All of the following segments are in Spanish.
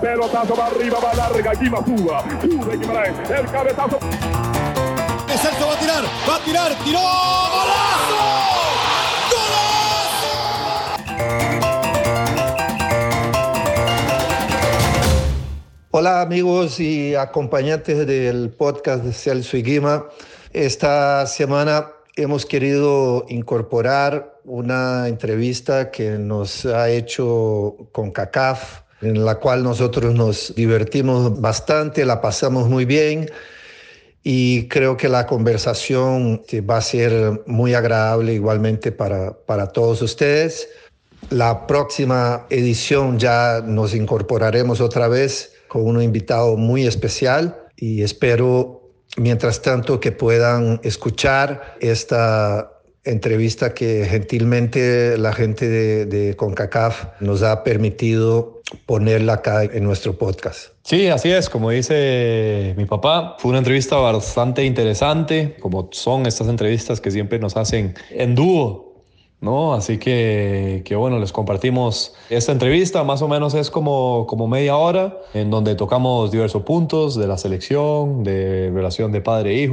Pelotazo va arriba, va larga, Guima suba. Sube Guimaraes. El cabezazo. Celso va a tirar, va a tirar, tiró. ¡Golazo! Hola amigos y acompañantes del podcast de Celso y Guima. Esta semana hemos querido incorporar una entrevista que nos ha hecho con CACAF, en la cual nosotros nos divertimos bastante, la pasamos muy bien y creo que la conversación va a ser muy agradable igualmente para, para todos ustedes. La próxima edición ya nos incorporaremos otra vez con un invitado muy especial y espero, mientras tanto, que puedan escuchar esta entrevista que gentilmente la gente de, de, CONCACAF nos ha permitido ponerla acá en nuestro podcast. Sí, así es, como dice mi papá, fue una entrevista bastante interesante, como son estas entrevistas que siempre nos hacen en dúo, ¿no? Así que, que, bueno, les compartimos esta entrevista, más o menos es como, como media hora, en donde tocamos diversos puntos de la selección, de relación de padre e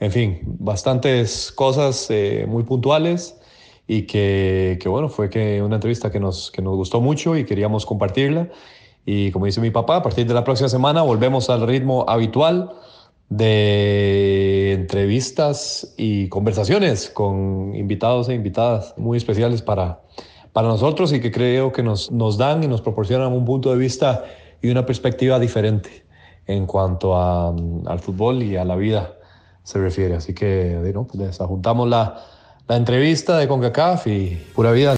en fin, bastantes cosas eh, muy puntuales y que, que, bueno, fue que una entrevista que nos, que nos gustó mucho y queríamos compartirla. Y como dice mi papá, a partir de la próxima semana volvemos al ritmo habitual de entrevistas y conversaciones con invitados e invitadas muy especiales para, para nosotros y que creo que nos, nos dan y nos proporcionan un punto de vista y una perspectiva diferente en cuanto a, al fútbol y a la vida se refiere. Así que ¿no? pues juntamos la, la entrevista de CONCACAF y pura vida.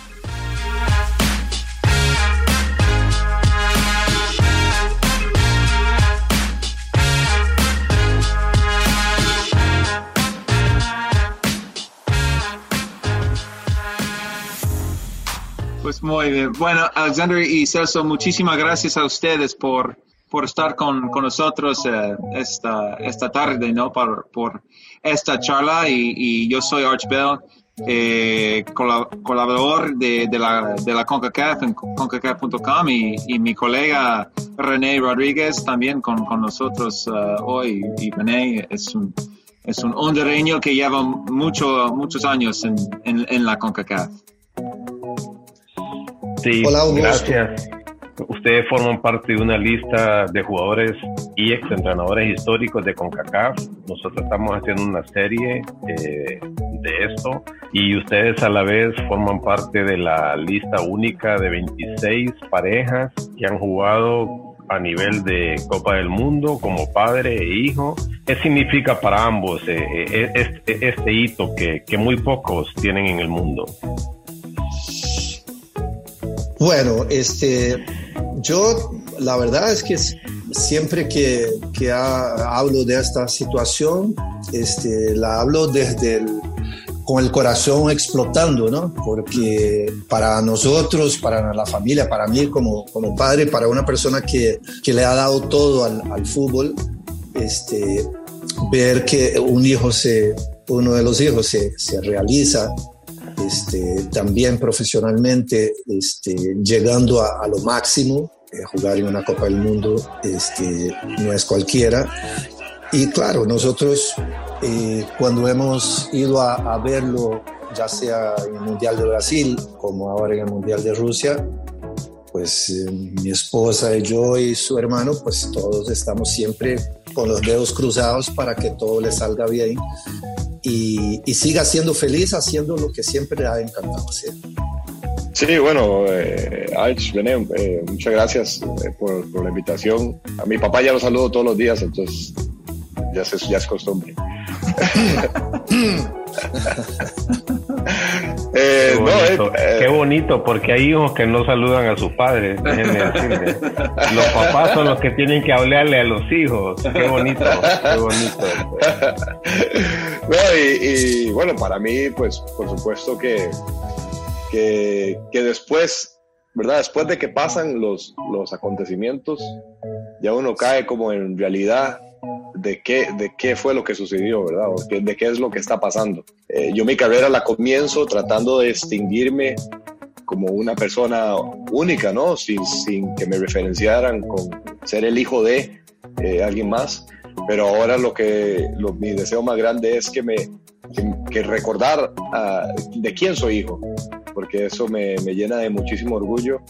Pues muy bien. Bueno, Alexander y Celso, muchísimas gracias a ustedes por, por estar con, con nosotros eh, esta, esta tarde, ¿no? Por, por esta charla y, y yo soy Arch Bell, eh, colaborador de, de, la, de la CONCACAF en CONCACAF.com y, y, mi colega René Rodríguez también con, con nosotros uh, hoy. Y René es un, es un hondureño que lleva mucho, muchos años en, en, en la CONCACAF. Sí, Hola, gracias. Ustedes forman parte de una lista de jugadores y exentrenadores históricos de CONCACAF. Nosotros estamos haciendo una serie eh, de esto y ustedes a la vez forman parte de la lista única de 26 parejas que han jugado a nivel de Copa del Mundo como padre e hijo. ¿Qué significa para ambos eh, eh, este, este, hito que, que muy pocos tienen en el mundo? Bueno, este, yo la verdad es que siempre que, que ha, hablo de esta situación, este, la hablo desde el, con el corazón explotando, ¿no? Porque para nosotros, para la familia, para mí como, como padre, para una persona que, que le ha dado todo al, al fútbol, este, ver que un hijo se, uno de los hijos se, se realiza este, también profesionalmente este, llegando a, a, lo máximo. Eh, jugar en una Copa del Mundo este, no es cualquiera. Y claro, nosotros eh, cuando hemos ido a, a, verlo, ya sea en el Mundial de Brasil como ahora en el Mundial de Rusia, pues eh, mi esposa y yo y su hermano, pues todos estamos siempre con los dedos cruzados para que todo le salga bien y, y, siga siendo feliz haciendo lo que siempre le ha encantado hacer. Sí, bueno, eh, Arch, Bené, eh, muchas gracias eh, por, por, la invitación. A mi papá ya lo saludo todos los días, entonces ya, se, ya es costumbre. Eh, qué, bonito, no, eh, qué, bonito, porque hay hijos que no saludan a sus padres. Los papás son los que tienen que hablarle a los hijos. Qué bonito, qué bonito. No, y, y, bueno, para mí, pues por supuesto que, que, que, después, ¿verdad? Después de que pasan los, los acontecimientos, ya uno cae como en realidad de qué, de qué fue lo que sucedió, ¿verdad? O de qué es lo que está pasando. Eh, yo mi carrera la comienzo tratando de extinguirme como una persona única, ¿no? Sin, sin que me referenciaran con ser el hijo de eh, alguien más. Pero ahora lo que lo, mi deseo más grande es que me que, recordar ah, de quién soy hijo, porque eso me, me llena de muchísimo orgullo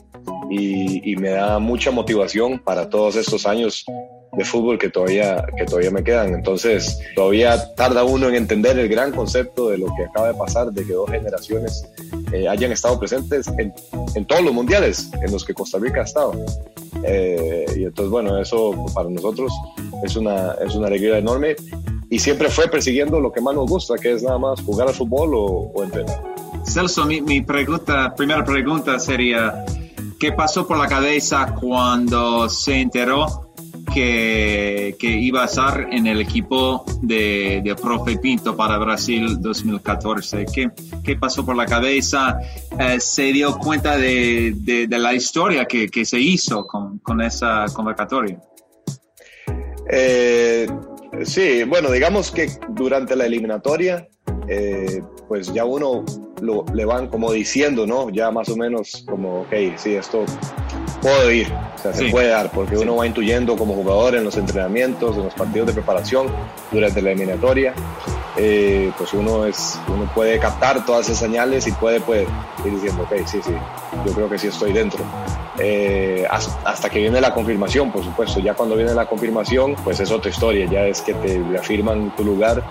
y, y, me da mucha motivación para todos estos años de fútbol que todavía, que todavía me quedan. Entonces, todavía tarda uno en entender el gran concepto de lo que acaba de pasar, de que dos generaciones eh, hayan estado presentes en, en, todos los mundiales en los que Costa Rica ha estado. Eh, y entonces, bueno, eso para nosotros es una, es una alegría enorme y siempre fue persiguiendo lo que más nos gusta, que es nada más jugar al fútbol o, o entrenar. Celso, mi, mi pregunta, primera pregunta sería, ¿qué pasó por la cabeza cuando se enteró que, que, iba a estar en el equipo de, de, Profe Pinto para Brasil 2014. ¿Qué, qué pasó por la cabeza? Eh, ¿Se dio cuenta de, de, de la historia que, que, se hizo con, con esa convocatoria? Eh, sí, bueno, digamos que durante la eliminatoria, eh, pues ya uno lo, le van como diciendo, ¿no? Ya más o menos como, ok, sí, esto puedo ir, o sea, se puede dar, porque uno va intuyendo como jugador en los entrenamientos, en los partidos de preparación, durante la eliminatoria, eh, pues uno, es, uno puede captar todas esas señales y puede, puede ir diciendo, ok, sí, sí, yo creo que sí estoy dentro. Eh, hasta que viene la confirmación, por supuesto, ya cuando viene la confirmación, pues es otra historia, ya es que te reafirman tu lugar,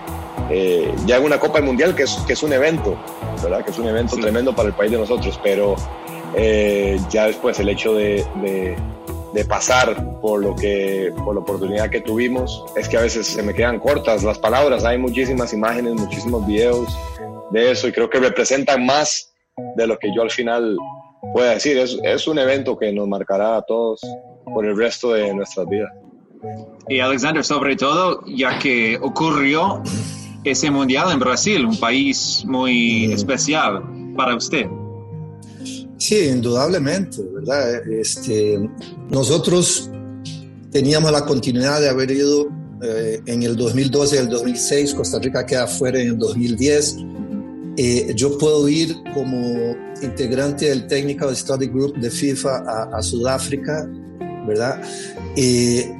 eh, ya en una Copa Mundial que es, que es un evento, ¿verdad? Que es un evento sí. tremendo para el país de nosotros, pero eh, ya después el hecho de, de, de, pasar por lo que por la oportunidad que tuvimos es que a veces se me quedan cortas las palabras. Hay muchísimas imágenes muchísimos videos de eso y creo que representan más de lo que yo al final pueda decir es, es un evento que nos marcará a todos por el resto de nuestras vidas y Alexander sobre todo ya que ocurrió ese mundial en Brasil un país muy mm. especial para usted Sí, indudablemente, ¿verdad? Este, nosotros teníamos la continuidad de haber ido eh, en el 2012 y el 2006, Costa Rica queda fuera en el 2010. Eh, yo puedo ir como integrante del Technical Study Group de FIFA a, a Sudáfrica, ¿verdad? Eh,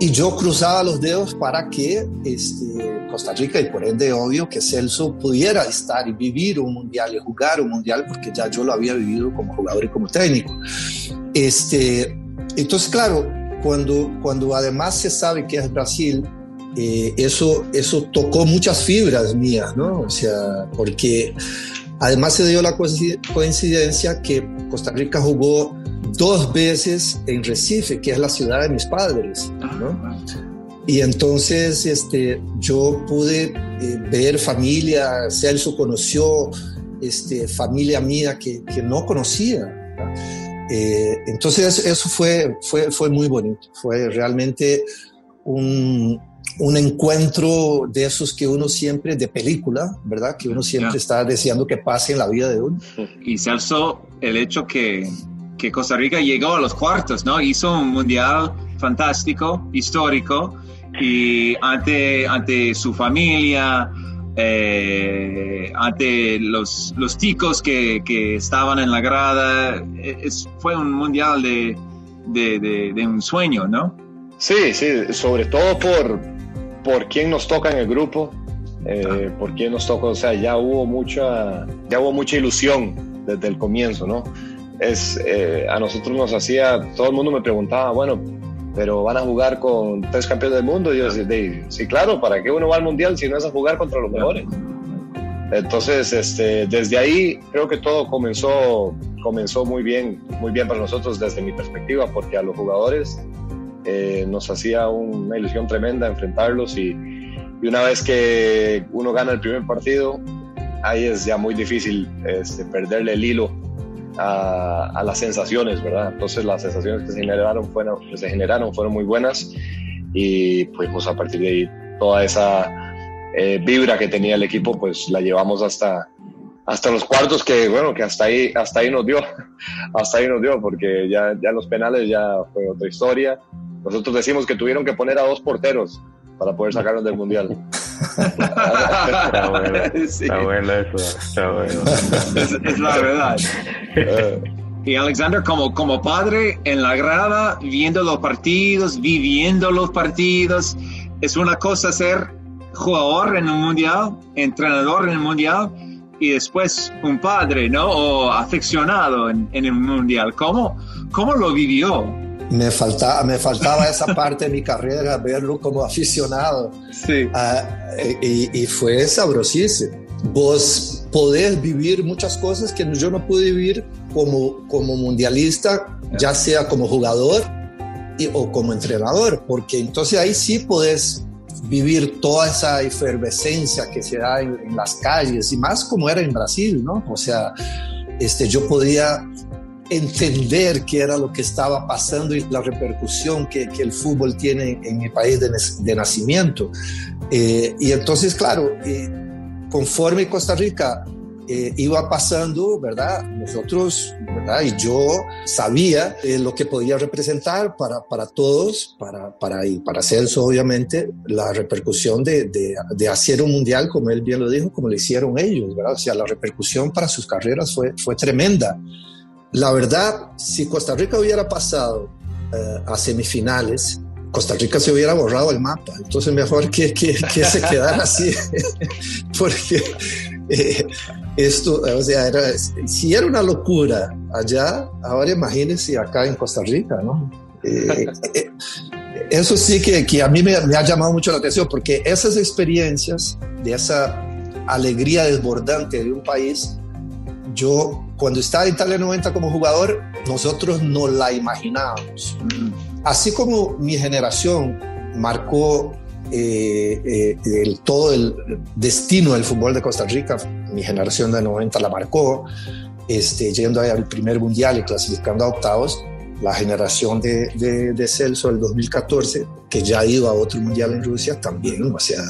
y yo cruzaba los dedos para que este, Costa Rica y por ende obvio que Celso pudiera estar y vivir un mundial y jugar un mundial porque ya yo lo había vivido como jugador y como técnico. Este, entonces, claro, cuando, cuando además se sabe que es Brasil, eh, eso, eso tocó muchas fibras mías, ¿no? O sea, porque además se dio la coincidencia que Costa Rica jugó dos veces en Recife, que es la ciudad de mis padres, ¿no? Y entonces este, yo pude eh, ver familia, Celso conoció este, familia mía que, que no conocía. Eh, entonces eso fue, fue, fue muy bonito, fue realmente un, un, encuentro de esos que uno siempre, de película, ¿verdad? Que uno siempre yeah. está deseando que pase en la vida de uno. Y Celso, el hecho que que Costa Rica llegó a los cuartos, ¿no? Hizo un mundial fantástico, histórico, y ante, ante su familia, eh, ante los, los ticos que, que, estaban en la grada, es, fue un mundial de, de, de, de, un sueño, ¿no? Sí, sí, sobre todo por, por quién nos toca en el grupo, eh, ah. por quién nos toca, o sea, ya hubo mucha, ya hubo mucha ilusión desde el comienzo, ¿no? es, eh, a nosotros nos hacía, todo el mundo me preguntaba, bueno, pero van a jugar con tres campeones del mundo. Y yo decía, sí, claro, ¿para qué uno va al mundial si no es a jugar contra los mejores? Entonces, este, desde ahí creo que todo comenzó, comenzó muy bien, muy bien para nosotros desde mi perspectiva, porque a los jugadores eh, nos hacía una ilusión tremenda enfrentarlos y, y, una vez que uno gana el primer partido, ahí es ya muy difícil este, perderle el hilo a, a, las sensaciones, ¿verdad? Entonces las sensaciones que se generaron fueron, que se generaron fueron muy buenas y pues, pues a partir de ahí toda esa eh, vibra que tenía el equipo pues la llevamos hasta, hasta los cuartos que bueno que hasta ahí hasta ahí nos dio hasta ahí nos dio porque ya ya los penales ya fue otra historia nosotros decimos que tuvieron que poner a dos porteros para poder sacarnos del mundial. está bueno, está bueno eso, está bueno. Es, es la verdad. Y Alexander, como, como padre en la grada, viendo los partidos, viviendo los partidos, es una cosa ser jugador en un mundial, entrenador en el mundial y después un padre, ¿no? O aficionado en, en el mundial. ¿Cómo, ¿Cómo lo vivió? Me faltaba, me faltaba esa parte de mi carrera, verlo como aficionado. Sí. Ah, y, y fue sabrosísimo. Vos podés vivir muchas cosas que yo no pude vivir como, como mundialista, ya sea como jugador y, o como entrenador, porque entonces ahí sí podés vivir toda esa efervescencia que se da en, en, las calles y más como era en Brasil, ¿no? O sea, este, yo podía entender qué era lo que estaba pasando y la repercusión que, que el fútbol tiene en mi país de, de nacimiento. Eh, y entonces, claro, eh, conforme Costa Rica eh, iba pasando, ¿verdad? Nosotros, ¿verdad? Y yo sabía eh, lo que podía representar para, para todos, para, para, y para Celso, obviamente, la repercusión de, de, de, hacer un mundial, como él bien lo dijo, como lo hicieron ellos, ¿verdad? O sea, la repercusión para sus carreras fue, fue tremenda. La verdad, si Costa Rica hubiera pasado eh, a semifinales, Costa Rica se hubiera borrado el mapa. Entonces mejor que, que, que se quedara así, porque eh, esto, o sea, era, si era una locura allá, ahora imagínense acá en Costa Rica, ¿no? Eh, eso sí que, que a mí me, me, ha llamado mucho la atención, porque esas experiencias de esa alegría desbordante de un país, yo cuando estaba en Italia 90 como jugador, nosotros no la imaginábamos. Así como mi generación marcó eh, eh, el, todo el destino del fútbol de Costa Rica, mi generación de 90 la marcó, este, yendo al primer mundial y clasificando a octavos, la generación de, de, de, Celso del 2014, que ya iba a otro mundial en Rusia, también, o sea,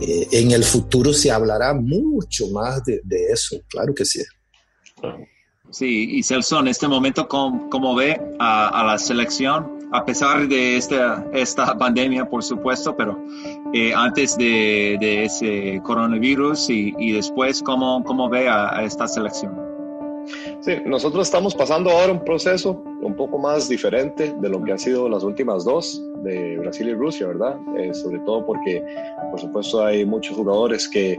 eh, en el futuro se hablará mucho más de, de eso, claro que sí. Sí, y Celso, en este momento, ¿cómo, cómo ve a, la selección? A pesar de esta, esta pandemia, por supuesto, pero eh, antes de, ese coronavirus y, después, ¿cómo, cómo ve a, esta selección? Sí, nosotros estamos pasando ahora un proceso un poco más diferente de lo que han sido las últimas dos, de Brasil y Rusia, ¿verdad? Eh, sobre todo porque, por supuesto, hay muchos jugadores que,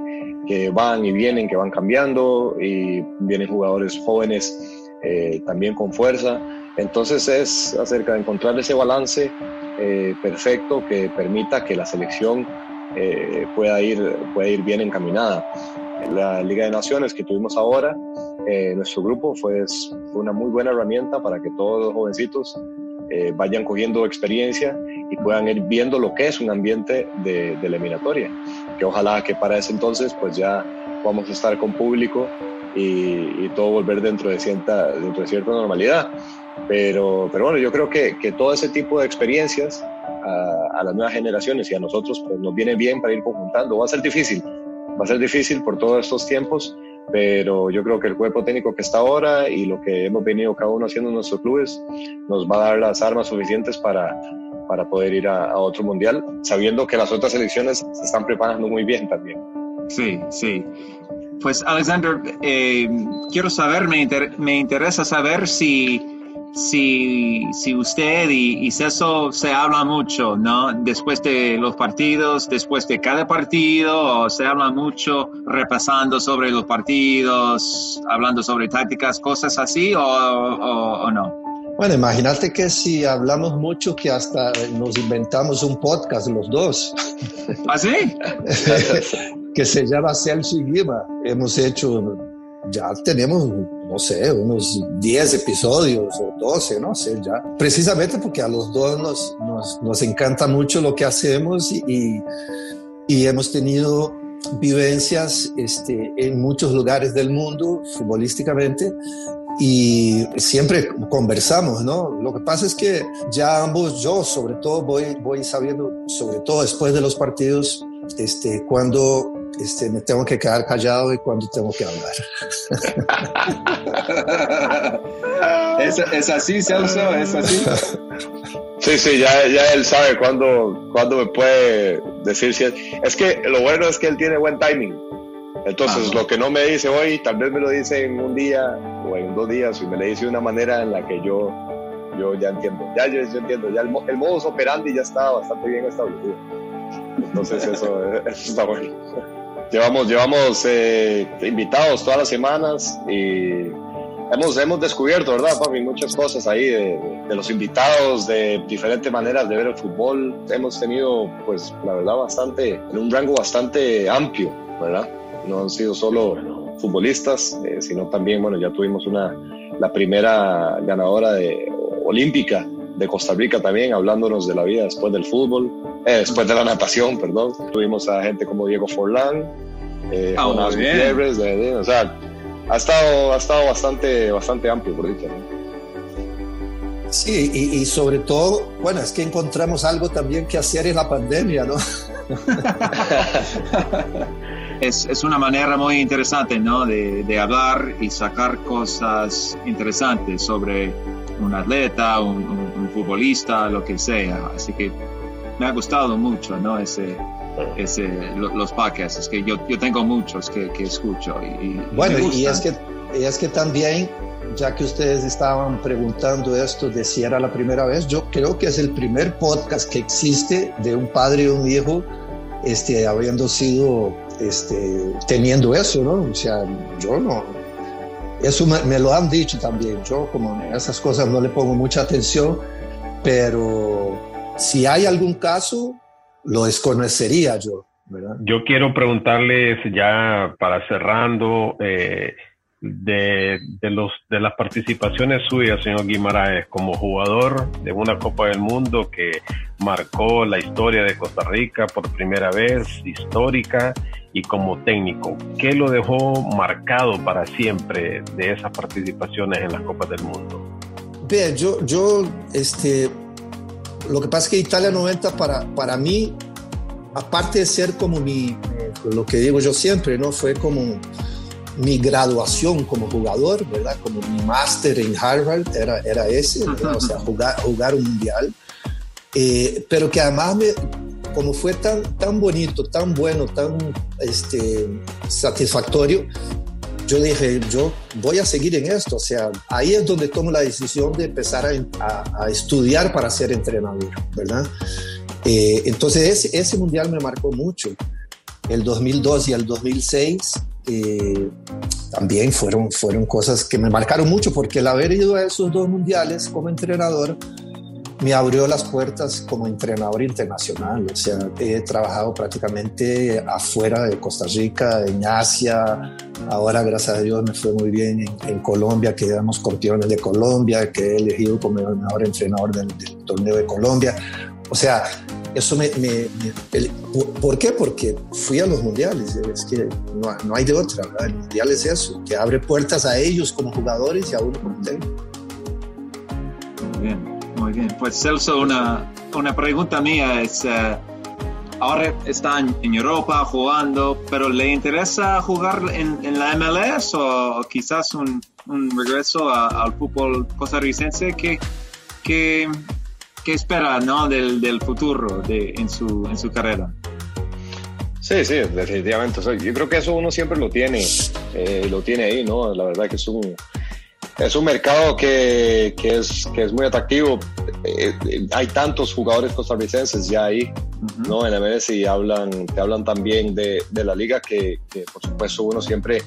que van y vienen, que van cambiando, y vienen jugadores jóvenes eh, también con fuerza. Entonces es acerca de encontrar ese balance eh, perfecto que permita que la selección eh, pueda, ir, pueda ir bien encaminada. La Liga de Naciones que tuvimos ahora, eh, nuestro grupo fue, fue, una muy buena herramienta para que todos los jovencitos eh, vayan cogiendo experiencia y puedan ir viendo lo que es un ambiente de, de, eliminatoria. Que ojalá que para ese entonces pues ya vamos a estar con público y, y todo volver dentro de, cierta, dentro de cierta normalidad. Pero, pero bueno, yo creo que, que todo ese tipo de experiencias a, a, las nuevas generaciones y a nosotros pues nos viene bien para ir conjuntando. Va a ser difícil, va a ser difícil por todos estos tiempos, pero yo creo que el cuerpo técnico que está ahora y lo que hemos venido cada uno haciendo en nuestros clubes nos va a dar las armas suficientes para, para poder ir a, a otro mundial, sabiendo que las otras selecciones se están preparando muy bien también. Sí, sí. Pues Alexander, eh, quiero saber, me, inter me interesa saber si si, si usted y, y Celso se habla mucho, ¿no? Después de los partidos, después de cada partido, se habla mucho repasando sobre los partidos, hablando sobre tácticas, cosas así, o, o, o no? Bueno, imagínate que si hablamos mucho que hasta nos inventamos un podcast los dos. ¿Ah, sí? que se llama Celso y Guima. Hemos hecho, ya tenemos no sé, unos 10 episodios o 12, no sé, ya. Precisamente porque a los dos nos, nos, nos encanta mucho lo que hacemos y, y, hemos tenido vivencias este, en muchos lugares del mundo futbolísticamente y siempre conversamos, ¿no? Lo que pasa es que ya ambos, yo sobre todo, voy, voy sabiendo, sobre todo después de los partidos, este, cuando este, me tengo que quedar callado y cuando tengo que hablar. ¿Es, ¿Es, así, Celso? ¿Es así? Sí, sí, ya, ya él sabe cuándo, cuándo me puede decir si es, es que lo bueno es que él tiene buen timing. Entonces, lo que no me dice hoy, tal vez me lo dice en un día o en dos días, y me le dice de una manera en la que yo, yo ya entiendo. Ya yo, yo entiendo, ya el, el modus operandi ya está bastante bien establecido. Entonces, eso, eso está bueno. Llevamos, llevamos eh, invitados todas las semanas y hemos, hemos descubierto, ¿verdad, papi? Muchas cosas ahí de, los invitados, de diferentes maneras de ver el fútbol. Hemos tenido, pues, la verdad, bastante, en un rango bastante amplio, ¿verdad? No han sido solo futbolistas, eh, sino también, bueno, ya tuvimos una, la primera ganadora de, olímpica de Costa Rica también, hablándonos de la vida después del fútbol, eh, después de la natación, perdón. Tuvimos a gente como Diego Forlán, eh, muy bien. Gutiérrez, de- de- o sea, ha estado, ha estado bastante, bastante amplio, por dicha. ¿no? Sí, y, y sobre todo, bueno, es que encontramos algo también que hacer en la pandemia, ¿no? Es, es una manera muy interesante, ¿no? De, de hablar y sacar cosas interesantes sobre un atleta, un, un- un futbolista, lo que sea. Así que me ha gustado mucho, ¿no? Ese, ese, lo- los podcasts. Es que yo, yo tengo muchos que, que escucho. Y, y Bueno, y es que, y es que también, ya que ustedes estaban preguntando esto de si era la primera vez, yo creo que es el primer podcast que existe de un padre y un hijo este, habiendo sido, este, teniendo eso, ¿no? O sea, yo no. Eso me, me lo han dicho también. Yo, como esas cosas, no le pongo mucha atención, pero si hay algún caso, lo desconocería yo. Yo quiero preguntarles ya para cerrando eh, de, de los de las participaciones suyas, señor Guimaraes, como jugador de una Copa del Mundo que marcó la historia de Costa Rica por primera vez, histórica, y como técnico. ¿Qué lo dejó marcado para siempre de esas participaciones en las Copas del Mundo? Ve, yo, yo, este, lo que pasa es que Italia 90 para, para mí, aparte de ser como mi, lo que digo yo siempre, ¿no? Fue como mi graduación como jugador, ¿verdad? Como mi máster en Harvard era, era ese. O sea, jugar, jugar un mundial. Eh, pero que además me, como fue tan, tan bonito, tan bueno, tan este, satisfactorio, yo dije, yo voy a seguir en esto. O sea, ahí es donde tomo la decisión de empezar a, a- a estudiar para ser entrenador, ¿verdad? Eh, entonces ese, ese mundial me marcó mucho. El 2002 y el 2006 eh, también fueron, fueron cosas que me marcaron mucho porque el haber ido a esos dos mundiales como entrenador me abrió las puertas como entrenador internacional. O sea, he trabajado prácticamente afuera de Costa Rica, en Asia. Ahora, gracias a Dios, me fue muy bien en, en Colombia, quedamos campeones de Colombia, que he elegido como el mejor entrenador del, del torneo de Colombia. O sea, eso me... me- me- ¿por, qué? Porque fui a los mundiales. Es que no, no hay de otra. ¿verdad? El mundial es eso, que abre puertas a ellos como jugadores y a uno como técnico. Bien, muy bien. Pues Celso, una, una pregunta mía es, eh, ahora está en, Europa jugando, pero ¿le interesa jugar en, en la MLS o, quizás un, regreso al fútbol costarricense? ¿Qué, qué, qué espera ¿no? del, del futuro de, en, su, en su carrera? Sí, sí, definitivamente. Yo creo que eso uno siempre lo tiene, eh, lo tiene ahí, ¿no? La verdad que es un, es un mercado que, que es, que es muy atractivo. Eh, eh, hay tantos jugadores costarricenses ya ahí. ¿no? En la MLS y hablan, te hablan también de, de la liga que, que, por supuesto, uno siempre,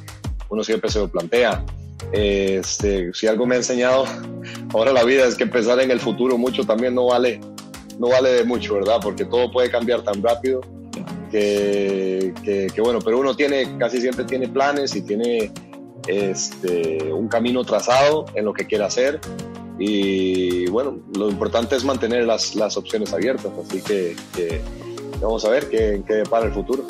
uno siempre se lo plantea. Este, si algo me ha enseñado ahora la vida es que pensar en el futuro mucho también no vale, no vale de mucho, ¿verdad? Porque todo puede cambiar tan rápido que, que, que, bueno, pero uno tiene, casi siempre tiene planes y tiene este, un camino trazado en lo que quiere hacer y bueno, lo importante es mantener las, las opciones abiertas, así que, que vamos a ver qué, qué para el futuro.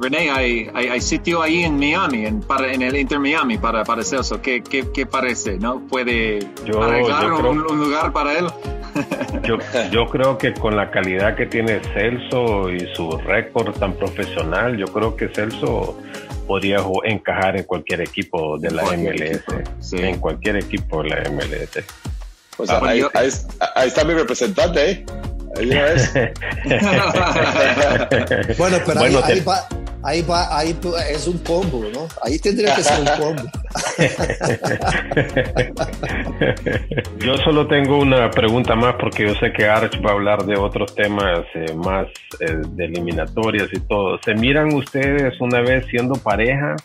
René, hay, hay, hay sitio ahí en Miami, en, para, en el Inter Miami para, para Celso. ¿Qué, qué, qué parece? ¿No? ¿Puede Yo- arreglar yo creo- un, un lugar para él? Yo, yo creo que con la calidad que tiene Celso y su récord tan profesional, yo creo que Celso podría encajar en cualquier equipo de la Cualquier MLS. equipo, sí. En cualquier equipo de la MLS. O sea, Ah, ahí, yo- ahí- ahí está mi representante, ¿eh? Ahí una vez. Bueno, pero Bueno, ahí, te- ahí va, ahí va, ahí es un combo, ¿no? Ahí tendría que ser un combo. Yo solo tengo una pregunta más porque yo sé que Arch va a hablar de otros temas eh, más eh, de eliminatorias y todo. ¿Se miran ustedes una vez siendo pareja?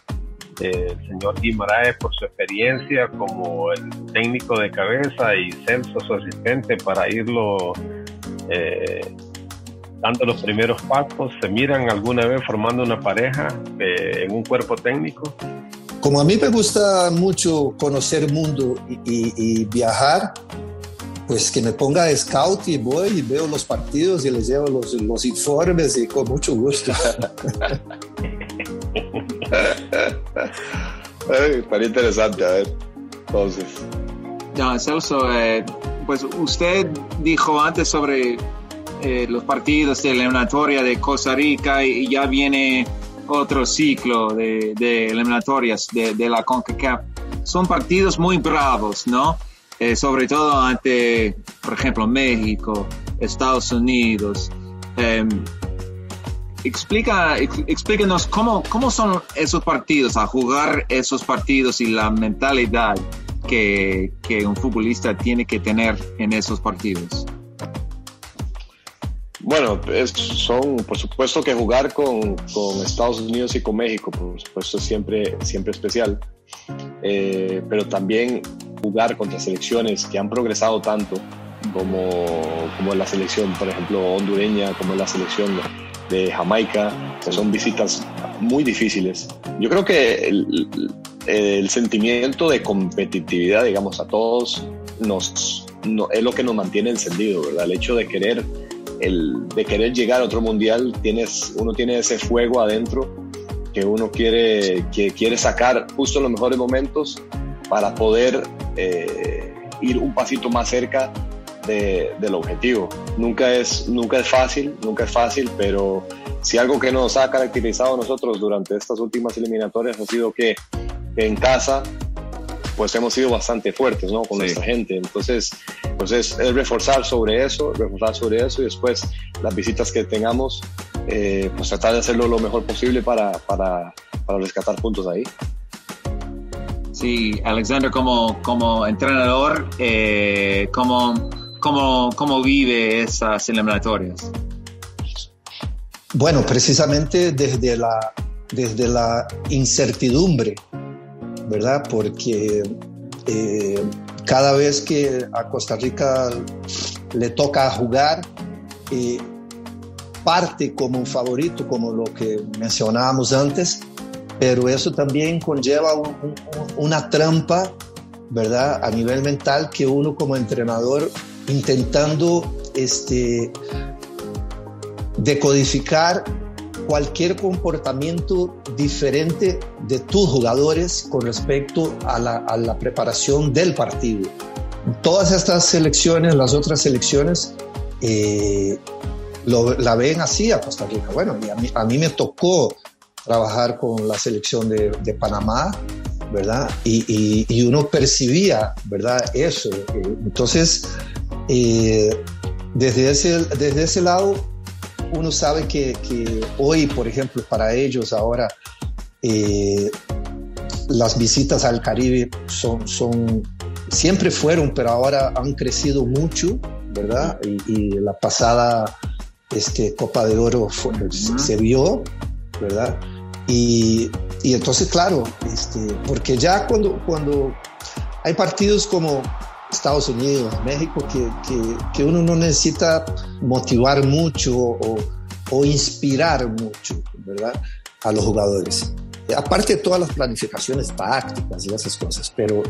Eh, el señor Guimaraes por su experiencia como el técnico de cabeza y Celso su asistente para irlo eh, dando los primeros pasos. ¿Se miran alguna vez formando una pareja eh, en un cuerpo técnico? Como a mí me gusta mucho conocer el mundo y, y- y viajar, pues que me ponga de scout y voy y veo los partidos y les llevo los, los informes y con mucho gusto. Ay, interesante, a ver. Entonces, Ya, Celso, eh, pues usted dijo antes sobre eh, los partidos de la eliminatoria de Costa Rica y, ya viene otro ciclo de, eliminatorias de, la CONCACAF. Son partidos muy bravos, ¿no? Eh, sobre todo ante, por ejemplo, México, Estados Unidos. Em, explica, ex- explíquenos cómo, cómo son esos partidos, a jugar esos partidos y la mentalidad que, que un futbolista tiene que tener en esos partidos. Bueno, son, por supuesto que jugar con, con Estados Unidos y con México, por supuesto, es siempre, siempre especial. Eh, pero también jugar contra selecciones que han progresado tanto, como, como la selección, por ejemplo, hondureña, como la selección de Jamaica, son visitas muy difíciles. Yo creo que el, sentimiento de competitividad, digamos, a todos nos, no, es lo que nos mantiene encendido, ¿verdad? El hecho de querer, el, de querer llegar a otro mundial, tienes, uno tiene ese fuego adentro que uno quiere, que quiere sacar justo en los mejores momentos para poder eh, ir un pasito más cerca de, del objetivo. Nunca es, nunca es fácil, nunca es fácil, pero si algo que nos ha caracterizado a nosotros durante estas últimas eliminatorias ha sido que en casa pues hemos sido bastante fuertes ¿no? con Sí. nuestra gente. Entonces, pues es, es reforzar sobre eso, reforzar sobre eso y después las visitas que tengamos, eh, pues tratar de hacerlo lo mejor posible para, para, para rescatar puntos ahí. Sí, Alexander, como, como entrenador, eh, ¿cómo, cómo, cómo vive esas eliminatorias? Bueno, precisamente desde la, desde la incertidumbre, ¿verdad? Porque eh, cada vez que a Costa Rica le toca jugar, eh, parte como un favorito, como lo que mencionábamos antes, pero eso también conlleva un- un- una trampa, ¿verdad? A nivel mental que uno como entrenador intentando este, decodificar cualquier comportamiento diferente de tus jugadores con respecto a la, preparación del partido. Todas estas selecciones, las otras selecciones, eh, lo- la ven así a Costa Rica. Bueno, a mí, me tocó trabajar con la selección de, Panamá, ¿verdad? Y, y- y uno percibía, ¿verdad? Eso. Entonces, eh, desde, ese, desde ese lado, uno sabe que, que hoy, por ejemplo, para ellos ahora, eh, las visitas al Caribe son, son, siempre fueron, pero ahora han crecido mucho, ¿verdad? Y, y la pasada este, Copa de Oro fue- se, se vio, ¿verdad? Y, y entonces, claro, este, porque ya cuando, cuando hay partidos como Estados Unidos, México, que, que, que uno no necesita motivar mucho o, o inspirar mucho, ¿verdad? A los jugadores. Aparte de todas las planificaciones tácticas y esas cosas, pero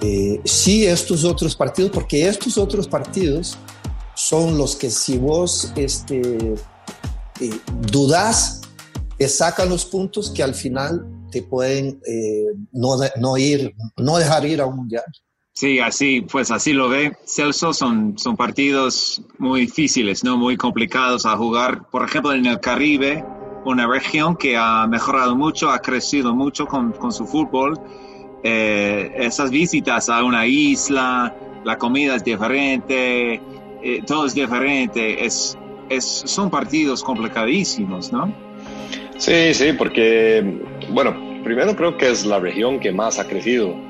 eh, sí estos otros partidos, porque estos otros partidos son los que si vos este, eh, dudás, te sacan los puntos que al final te pueden eh, no, no ir, no dejar ir a un mundial. Sí, así, pues así lo ve Celso, son, son partidos muy difíciles, ¿no? Muy complicados a jugar. Por ejemplo, en el Caribe, una región que ha mejorado mucho, ha crecido mucho con, con su fútbol. Eh, esas visitas a una isla, la comida es diferente, eh, todo es diferente, es, es, son partidos complicadísimos, ¿no? Sí, sí, porque, bueno, primero creo que es la región que más ha crecido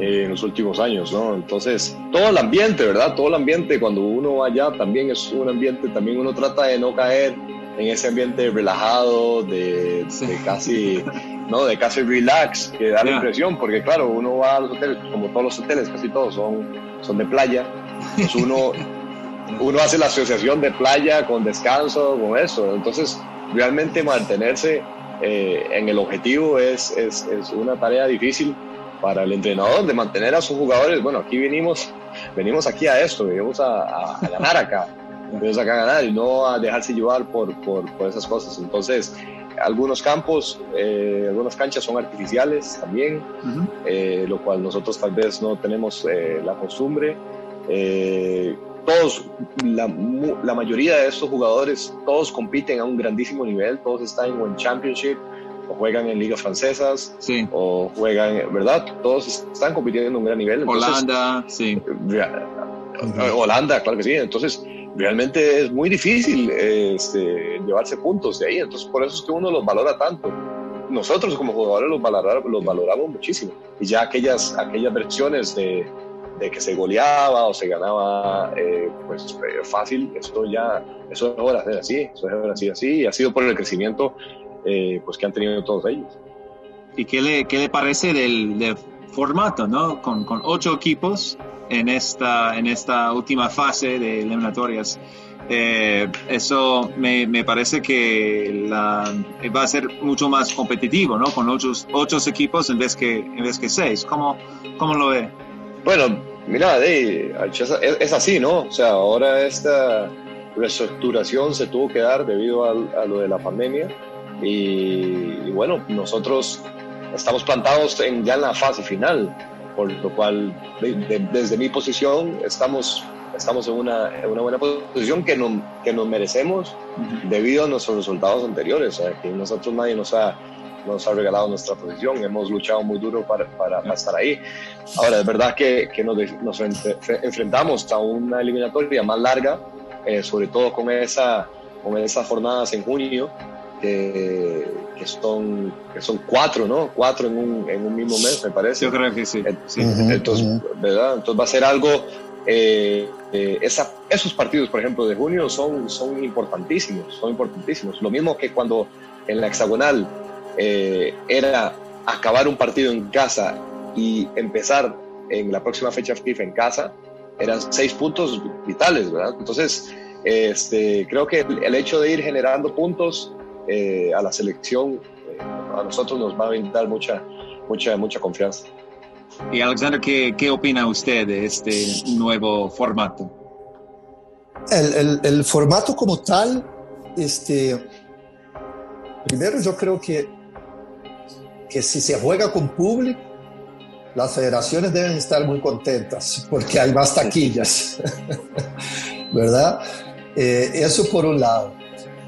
eh, en los últimos años, ¿no? Entonces, todo el ambiente, ¿verdad? Todo el ambiente, cuando uno va allá, también es un ambiente, también uno trata de no caer en ese ambiente relajado, de, de casi, ¿no? De casi relax, que da la impresión, porque claro, uno va a los hoteles, como todos los hoteles, casi todos son, son de playa, pues uno, uno hace la asociación de playa con descanso, con eso, entonces realmente mantenerse eh, en el objetivo es, es, es, una tarea difícil para el entrenador de mantener a sus jugadores. Bueno, aquí venimos, venimos aquí a esto, venimos a, a ganar acá, venimos acá a ganar y no a dejarse llevar por, por, por esas cosas. Entonces, algunos campos, eh, algunas canchas son artificiales también, uh -huh. eh, lo cual nosotros tal vez no tenemos eh, la costumbre. Todos, la, la, mayoría de estos jugadores, todos compiten a un grandísimo nivel, todos están en championship o juegan en ligas francesas sí. o juegan, ¿verdad? Todos están compitiendo en un gran nivel. Entonces, Holanda, sí. Holanda, claro que sí. Entonces, realmente es muy difícil este, llevarse puntos de ahí. Entonces, por eso es que uno los valora tanto. Nosotros como jugadores los, valoramos, los valoramos muchísimo. Y ya aquellas, aquellas versiones de, de que se goleaba o se ganaba eh, pues fácil, eso ya, eso es ahora ser así, eso es ahora así, así, y ha sido por el crecimiento eh, pues que han tenido todos ellos. ¿Y qué le, qué le parece del, del formato, no? Con, con, ocho equipos en esta, en esta última fase de eliminatorias. Eh, eso me, me, parece que la, va a ser mucho más competitivo, ¿no? Con ocho, ocho equipos en vez que, en vez que seis. ¿Cómo, cómo lo ve? Bueno, mira, es, es, así, ¿no? O sea, ahora esta reestructuración se tuvo que dar debido a, a lo de la pandemia y, y, bueno, nosotros estamos plantados en, ya en la fase final, por lo cual de, de, desde mi posición estamos, estamos en, una, en una buena posición que, no, que nos merecemos debido a nuestros resultados anteriores, o sea, que nosotros nadie nos ha nos ha regalado nuestra posición, hemos luchado muy duro para, para, para estar ahí. Ahora, es verdad que, que nos, nos, enfrentamos a una eliminatoria más larga, eh, sobre todo con, esa, con esas jornadas en junio, que, que, son, que son cuatro, ¿no? Cuatro en un, en un mismo mes, me parece. Yo creo que sí. sí. Entonces, ¿verdad? Entonces va a ser algo... Eh, eh, esa, esos partidos, por ejemplo, de junio son, son importantísimos, son importantísimos. Lo mismo que cuando en la hexagonal eh, era acabar un partido en casa y empezar en la próxima fecha FIFA en casa, eran seis puntos vitales, ¿verdad? Entonces, este, creo que el, el hecho de ir generando puntos eh, a la selección, eh, a nosotros nos va a brindar mucha, mucha, mucha confianza. Y Alexander, ¿qué, qué opina usted de este nuevo formato? El, el, el formato como tal, este, primero yo creo que que si se juega con público, las federaciones deben estar muy contentas porque hay más taquillas, ¿verdad? Eh, eso por un lado.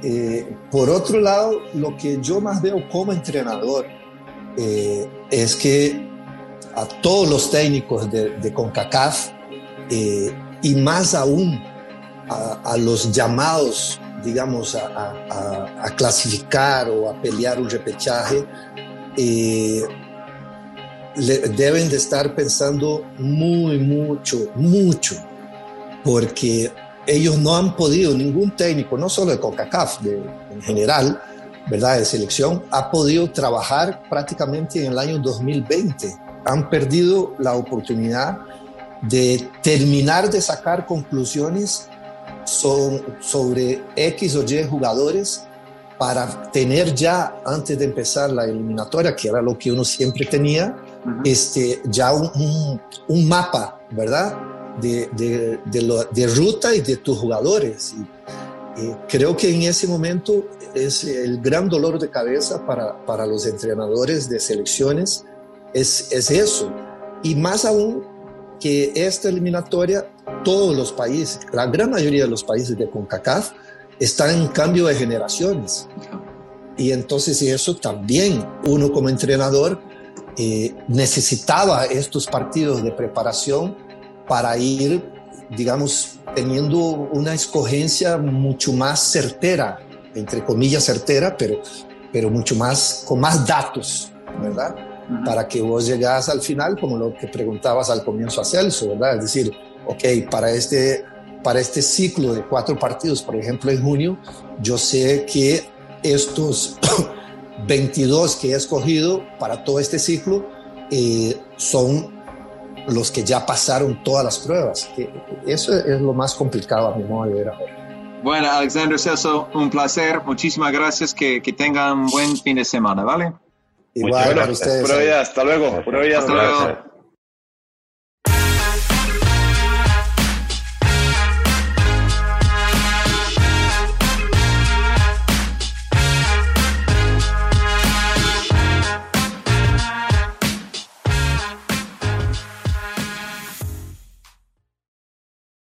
Eh, por otro lado, lo que yo más veo como entrenador eh, es que a todos los técnicos de, CONCACAF y más aún a, los llamados, digamos, a, a, a clasificar o a pelear un repechaje, eh, deben de estar pensando muy, mucho, mucho, porque ellos no han podido, ningún técnico, no solo de CONCACAF, de, en general, ¿verdad? De selección, ha podido trabajar prácticamente en el año 2020. Han perdido la oportunidad de terminar de sacar conclusiones son, sobre X o Y jugadores para tener ya, antes de empezar la eliminatoria, que era lo que uno siempre tenía, uh -huh. este, ya un, un, un, mapa, ¿verdad? De, de, ruta y de tus jugadores. Y, y creo que en ese momento es el gran dolor de cabeza para, para los entrenadores de selecciones, es, es eso. Y más aún que esta eliminatoria, todos los países, la gran mayoría de los países de CONCACAF, están en cambio de generaciones. Y entonces eso también uno como entrenador eh, necesitaba estos partidos de preparación para ir digamos, teniendo una escogencia mucho más certera, entre comillas certera, pero, pero mucho más, con más datos, ¿verdad? Para que vos llegás al final, como lo que preguntabas al comienzo a Celso, ¿verdad? Es decir, ok, para este, para este ciclo de cuatro partidos, por ejemplo, en junio, yo sé que estos 22 que he escogido para todo este ciclo eh, son los que ya pasaron todas las pruebas. Eso es lo más complicado a mi modo de ver ahora. Bueno, Alexander Celso, un placer. Muchísimas gracias. Que, que tengan un buen fin de semana, ¿vale? Igual para ustedes. Pura vida, hasta luego. Pura vida, Hasta luego.